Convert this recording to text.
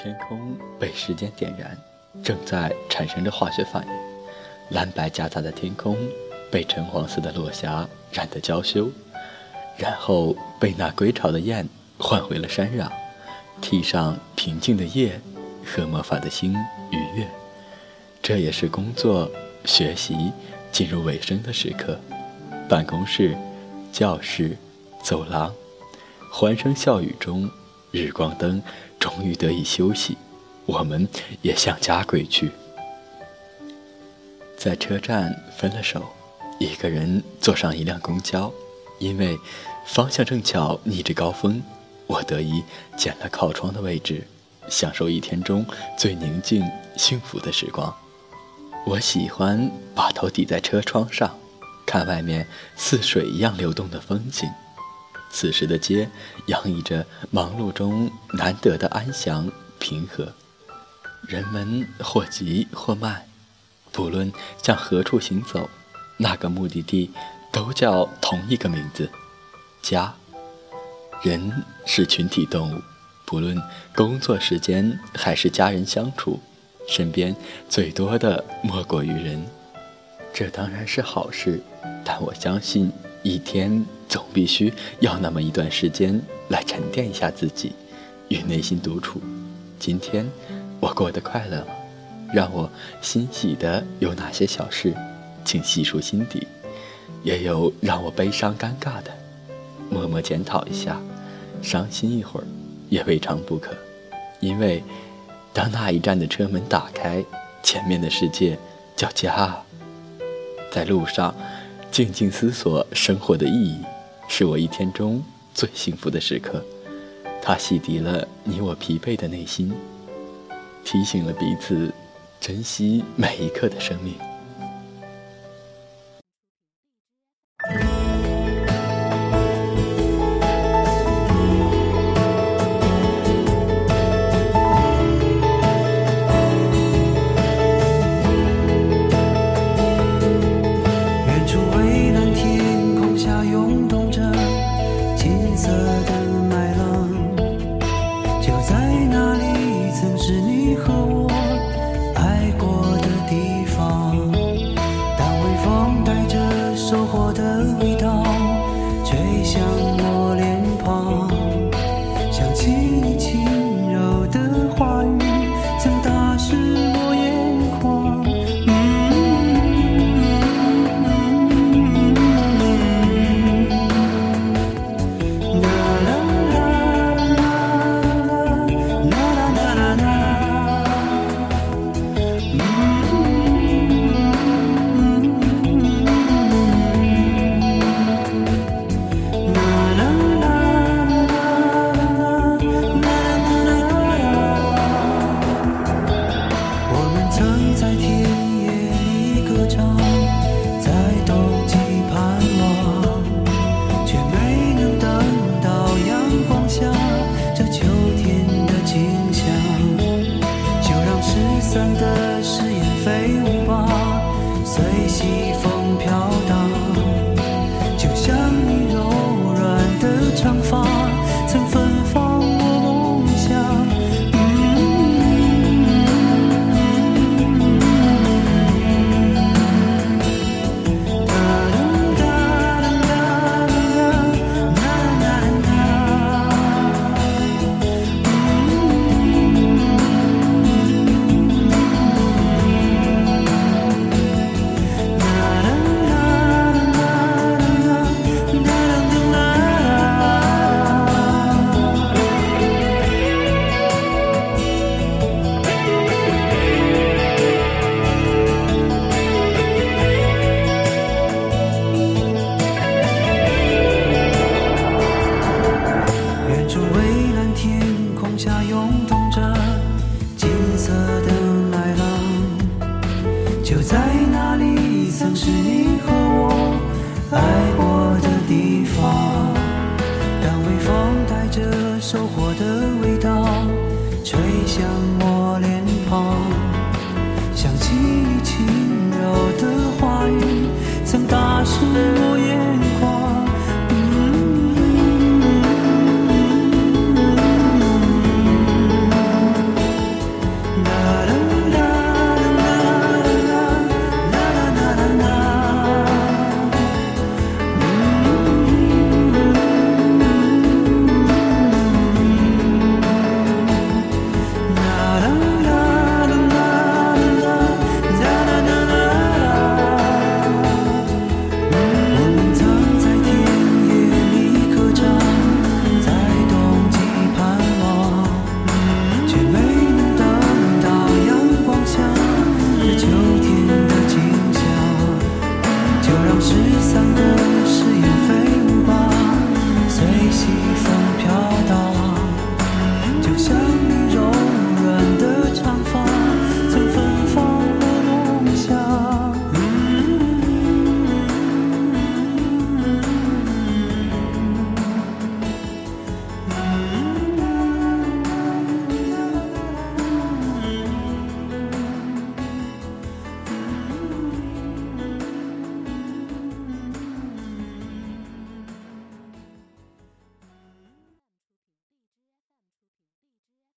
天空被时间点燃，正在产生着化学反应。蓝白夹杂的天空被橙黄色的落霞染得娇羞，然后被那归巢的雁唤回了山壤，替上平静的夜和魔法的星愉悦。这也是工作、学习进入尾声的时刻。办公室、教室、走廊，欢声笑语中，日光灯终于得以休息，我们也向家归去。在车站分了手，一个人坐上一辆公交，因为方向正巧逆着高峰，我得以捡了靠窗的位置，享受一天中最宁静、幸福的时光。我喜欢把头抵在车窗上，看外面似水一样流动的风景。此时的街洋溢着忙碌中难得的安详平和，人们或急或慢，不论向何处行走，那个目的地都叫同一个名字——家。人是群体动物，不论工作时间还是家人相处。身边最多的莫过于人，这当然是好事。但我相信，一天总必须要那么一段时间来沉淀一下自己，与内心独处。今天我过得快乐吗？让我欣喜的有哪些小事？请细数心底。也有让我悲伤尴尬的，默默检讨一下，伤心一会儿也未尝不可，因为。当那一站的车门打开，前面的世界叫家。在路上，静静思索生活的意义，是我一天中最幸福的时刻。它洗涤了你我疲惫的内心，提醒了彼此珍惜每一刻的生命。想起。在田野里歌唱。收获的味道，吹向。